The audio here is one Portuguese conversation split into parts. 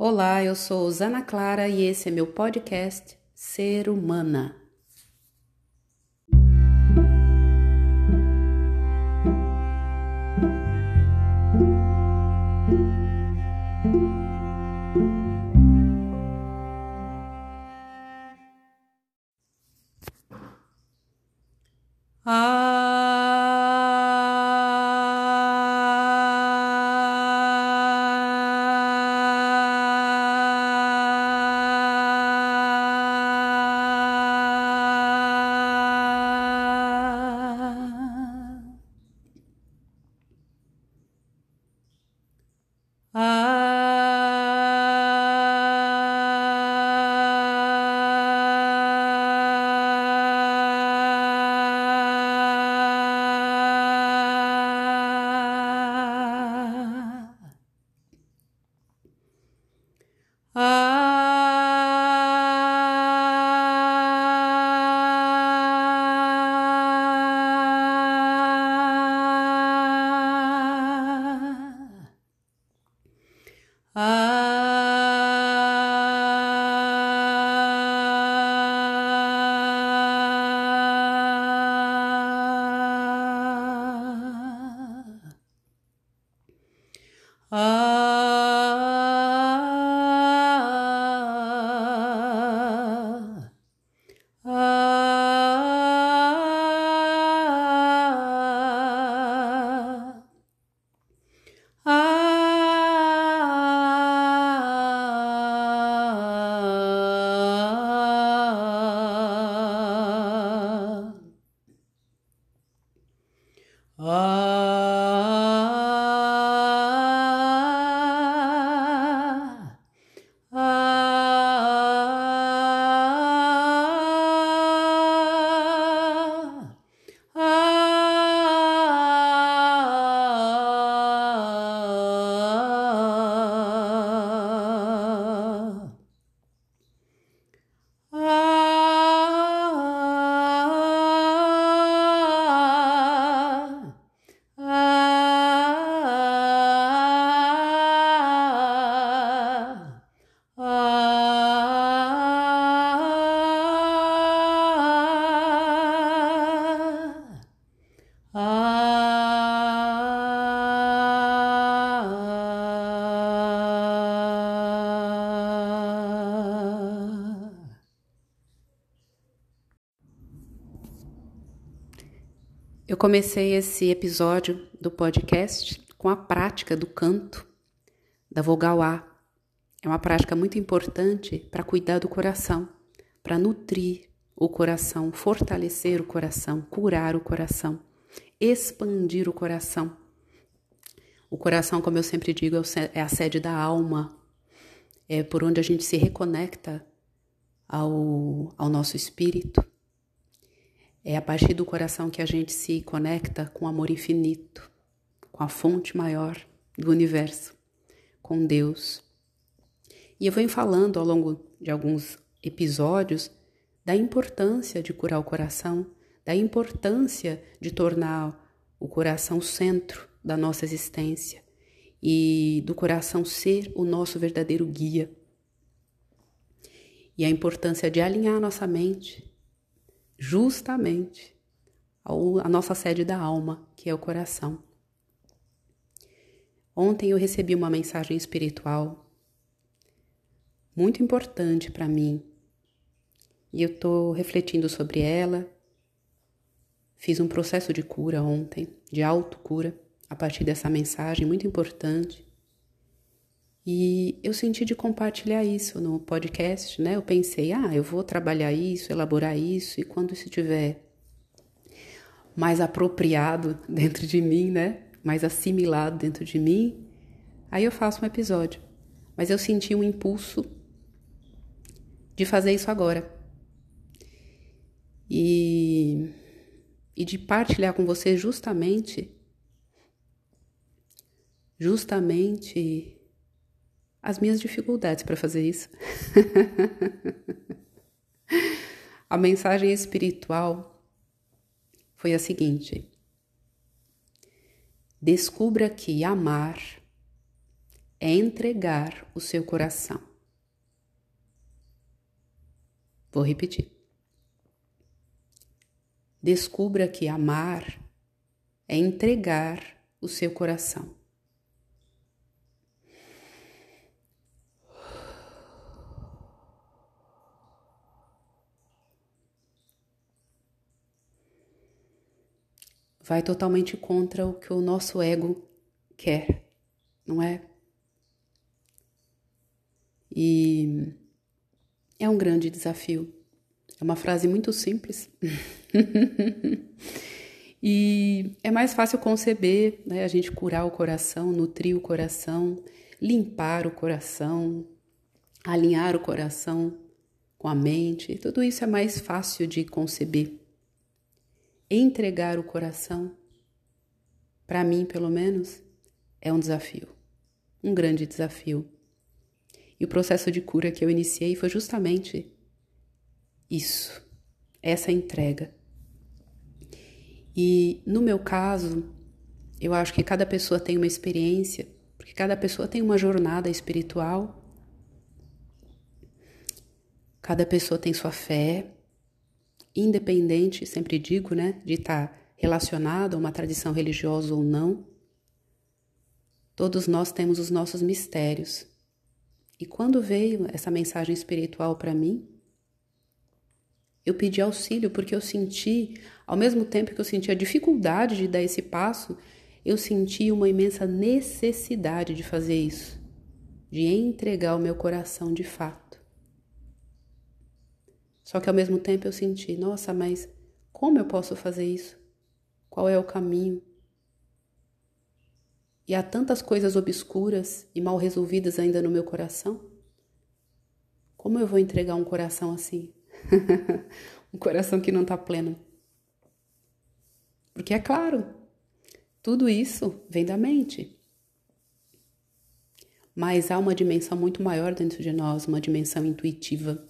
Olá, eu sou Zana Clara e esse é meu podcast Ser Humana. Ah, ah, ah, ah, ah. Eu comecei esse episódio do podcast com a prática do canto da vogal A. É uma prática muito importante para cuidar do coração, para nutrir o coração, fortalecer o coração, curar o coração, expandir o coração. O coração, como eu sempre digo, é a sede da alma, é por onde a gente se reconecta ao, ao nosso espírito. É a partir do coração que a gente se conecta com o amor infinito, com a fonte maior do universo, com Deus. E eu venho falando ao longo de alguns episódios da importância de curar o coração, da importância de tornar o coração centro da nossa existência e do coração ser o nosso verdadeiro guia. E a importância de alinhar nossa mente justamente a nossa sede da alma, que é o coração. Ontem eu recebi uma mensagem espiritual muito importante para mim e eu estou refletindo sobre ela. Fiz um processo de cura ontem, de autocura, a partir dessa mensagem muito importante. E eu senti de compartilhar isso no podcast, né? Eu pensei, ah, eu vou trabalhar isso, elaborar isso, e quando isso estiver mais apropriado dentro de mim, né? Mais assimilado dentro de mim, aí eu faço um episódio. Mas eu senti um impulso de fazer isso agora. E, e de partilhar com você justamente justamente as minhas dificuldades para fazer isso. a mensagem espiritual foi a seguinte: descubra que amar é entregar o seu coração. Vou repetir. Descubra que amar é entregar o seu coração. Vai totalmente contra o que o nosso ego quer, não é? E é um grande desafio. É uma frase muito simples. e é mais fácil conceber, né? A gente curar o coração, nutrir o coração, limpar o coração, alinhar o coração com a mente. Tudo isso é mais fácil de conceber. Entregar o coração, para mim, pelo menos, é um desafio, um grande desafio. E o processo de cura que eu iniciei foi justamente isso, essa entrega. E no meu caso, eu acho que cada pessoa tem uma experiência, porque cada pessoa tem uma jornada espiritual, cada pessoa tem sua fé, independente, sempre digo, né, de estar relacionado a uma tradição religiosa ou não. Todos nós temos os nossos mistérios. E quando veio essa mensagem espiritual para mim, eu pedi auxílio porque eu senti, ao mesmo tempo que eu senti a dificuldade de dar esse passo, eu senti uma imensa necessidade de fazer isso, de entregar o meu coração de fato. Só que ao mesmo tempo eu senti, nossa, mas como eu posso fazer isso? Qual é o caminho? E há tantas coisas obscuras e mal resolvidas ainda no meu coração. Como eu vou entregar um coração assim? um coração que não está pleno. Porque é claro, tudo isso vem da mente. Mas há uma dimensão muito maior dentro de nós, uma dimensão intuitiva.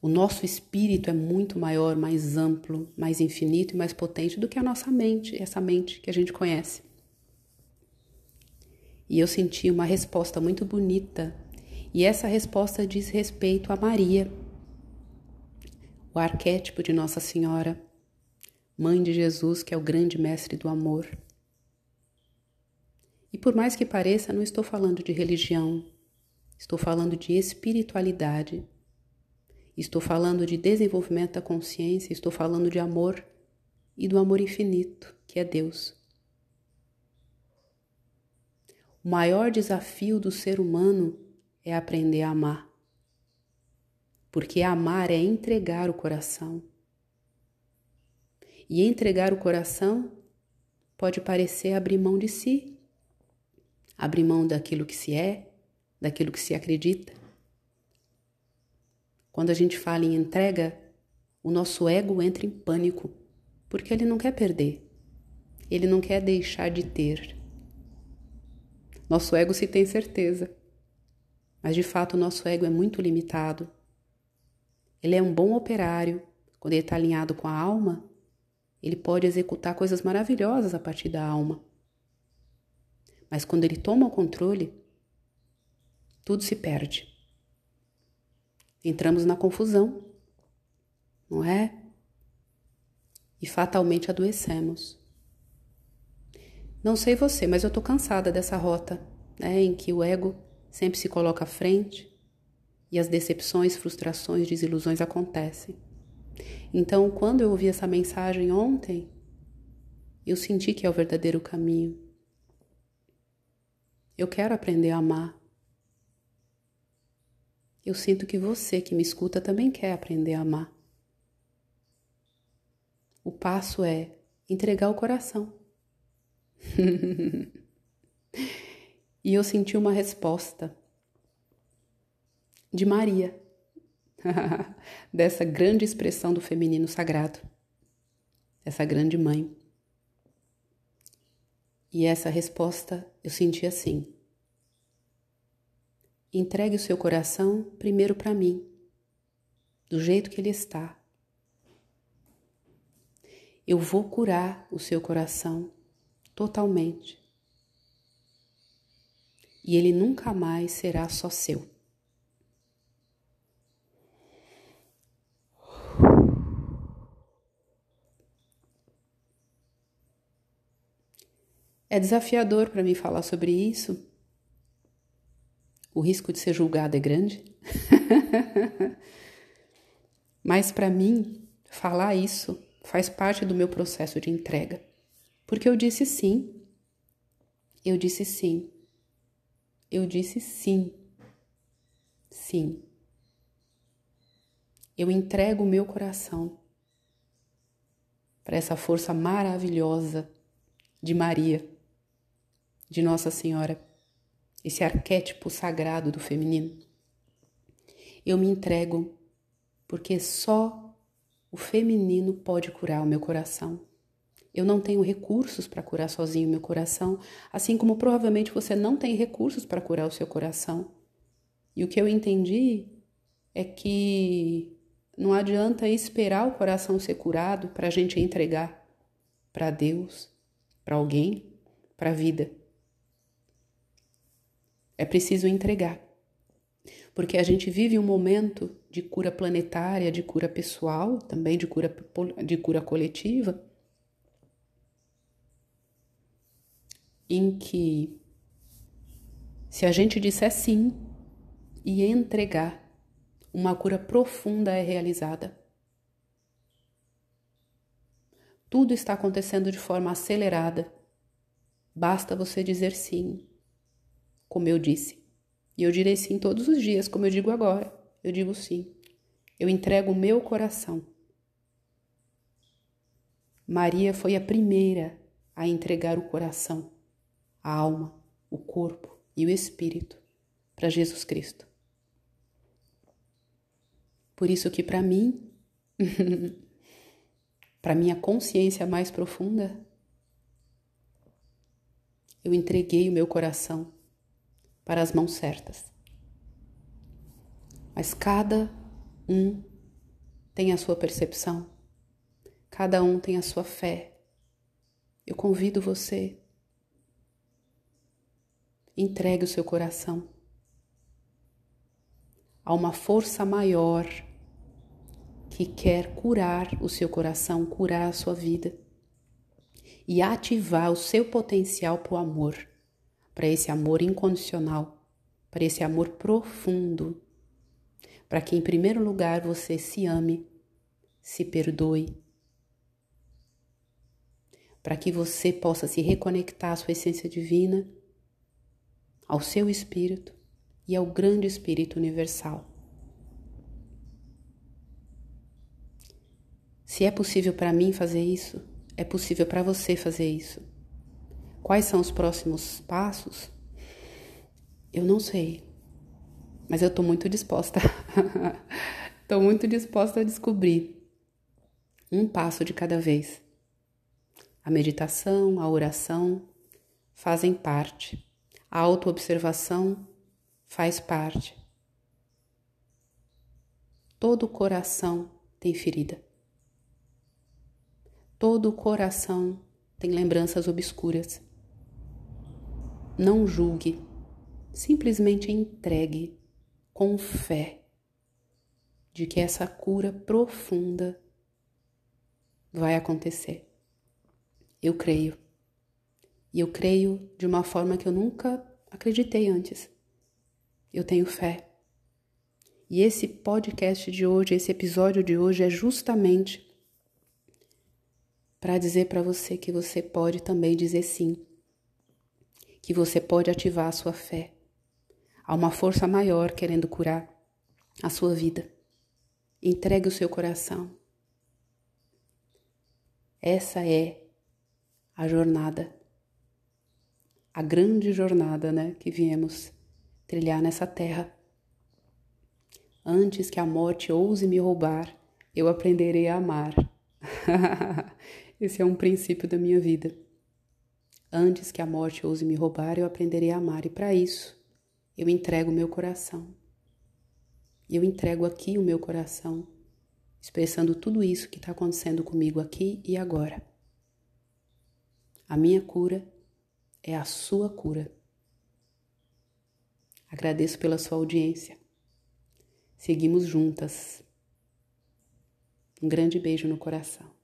O nosso espírito é muito maior, mais amplo, mais infinito e mais potente do que a nossa mente, essa mente que a gente conhece. E eu senti uma resposta muito bonita. E essa resposta diz respeito a Maria, o arquétipo de Nossa Senhora, Mãe de Jesus, que é o grande mestre do amor. E por mais que pareça, não estou falando de religião, estou falando de espiritualidade, estou falando de desenvolvimento da consciência, estou falando de amor e do amor infinito, que é Deus. O maior desafio do ser humano é aprender a amar. Porque amar é entregar o coração. E entregar o coração pode parecer abrir mão de si, abrir mão daquilo que se é, daquilo que se acredita. Quando a gente fala em entrega, o nosso ego entra em pânico, porque ele não quer perder, ele não quer deixar de ter. Nosso ego se tem certeza, mas de fato o nosso ego é muito limitado. Ele é um bom operário, quando ele está alinhado com a alma, ele pode executar coisas maravilhosas a partir da alma. Mas quando ele toma o controle, tudo se perde. Entramos na confusão, não é? E fatalmente adoecemos. Não sei você, mas eu tô cansada dessa rota, né, em que o ego sempre se coloca à frente e as decepções, frustrações, desilusões acontecem. Então, quando eu ouvi essa mensagem ontem, eu senti que é o verdadeiro caminho. Eu quero aprender a amar. Eu sinto que você que me escuta também quer aprender a amar. O passo é entregar o coração. e eu senti uma resposta de Maria, dessa grande expressão do feminino sagrado, essa grande mãe. E essa resposta eu senti assim: entregue o seu coração primeiro para mim, do jeito que ele está. Eu vou curar o seu coração totalmente. e ele nunca mais será só seu. É desafiador para mim falar sobre isso. O risco de ser julgado é grande. Mas para mim, falar isso faz parte do meu processo de entrega. Porque eu disse sim. Eu disse sim. Eu disse sim. Sim. Eu entrego o meu coração para essa força maravilhosa de Maria de Nossa Senhora, esse arquétipo sagrado do feminino. Eu me entrego porque só o feminino pode curar o meu coração. Eu não tenho recursos para curar sozinho o meu coração, assim como provavelmente você não tem recursos para curar o seu coração. E o que eu entendi é que não adianta esperar o coração ser curado para a gente entregar para Deus, para alguém, para a vida. É preciso entregar. Porque a gente vive um momento de cura planetária, de cura pessoal, também de cura, de cura coletiva, em que, se a gente disser sim e entregar, uma cura profunda é realizada. Tudo está acontecendo de forma acelerada. Basta você dizer sim como eu disse. E eu direi sim todos os dias, como eu digo agora. Eu digo sim. Eu entrego o meu coração. Maria foi a primeira a entregar o coração, a alma, o corpo e o espírito para Jesus Cristo. Por isso que para mim, para minha consciência mais profunda, eu entreguei o meu coração para as mãos certas. Mas cada um tem a sua percepção, cada um tem a sua fé. Eu convido você, entregue o seu coração a uma força maior que quer curar o seu coração, curar a sua vida e ativar o seu potencial para o amor para esse amor incondicional, para esse amor profundo, para que em primeiro lugar você se ame, se perdoe, para que você possa se reconectar à sua essência divina, ao seu espírito e ao grande espírito universal. Se é possível para mim fazer isso, é possível para você fazer isso. Quais são os próximos passos? Eu não sei, mas eu estou muito disposta. Estou muito disposta a descobrir um passo de cada vez. A meditação, a oração fazem parte, a autoobservação faz parte. Todo coração tem ferida. Todo coração tem lembranças obscuras. Não julgue, simplesmente entregue com fé de que essa cura profunda vai acontecer. Eu creio. E eu creio de uma forma que eu nunca acreditei antes. Eu tenho fé. E esse podcast de hoje, esse episódio de hoje é justamente para dizer para você que você pode também dizer sim que você pode ativar a sua fé. Há uma força maior querendo curar a sua vida. Entregue o seu coração. Essa é a jornada, a grande jornada, né, que viemos trilhar nessa terra. Antes que a morte ouse me roubar, eu aprenderei a amar. Esse é um princípio da minha vida. Antes que a morte ouse me roubar, eu aprenderei a amar, e para isso eu entrego o meu coração. Eu entrego aqui o meu coração, expressando tudo isso que está acontecendo comigo aqui e agora. A minha cura é a sua cura. Agradeço pela sua audiência. Seguimos juntas. Um grande beijo no coração.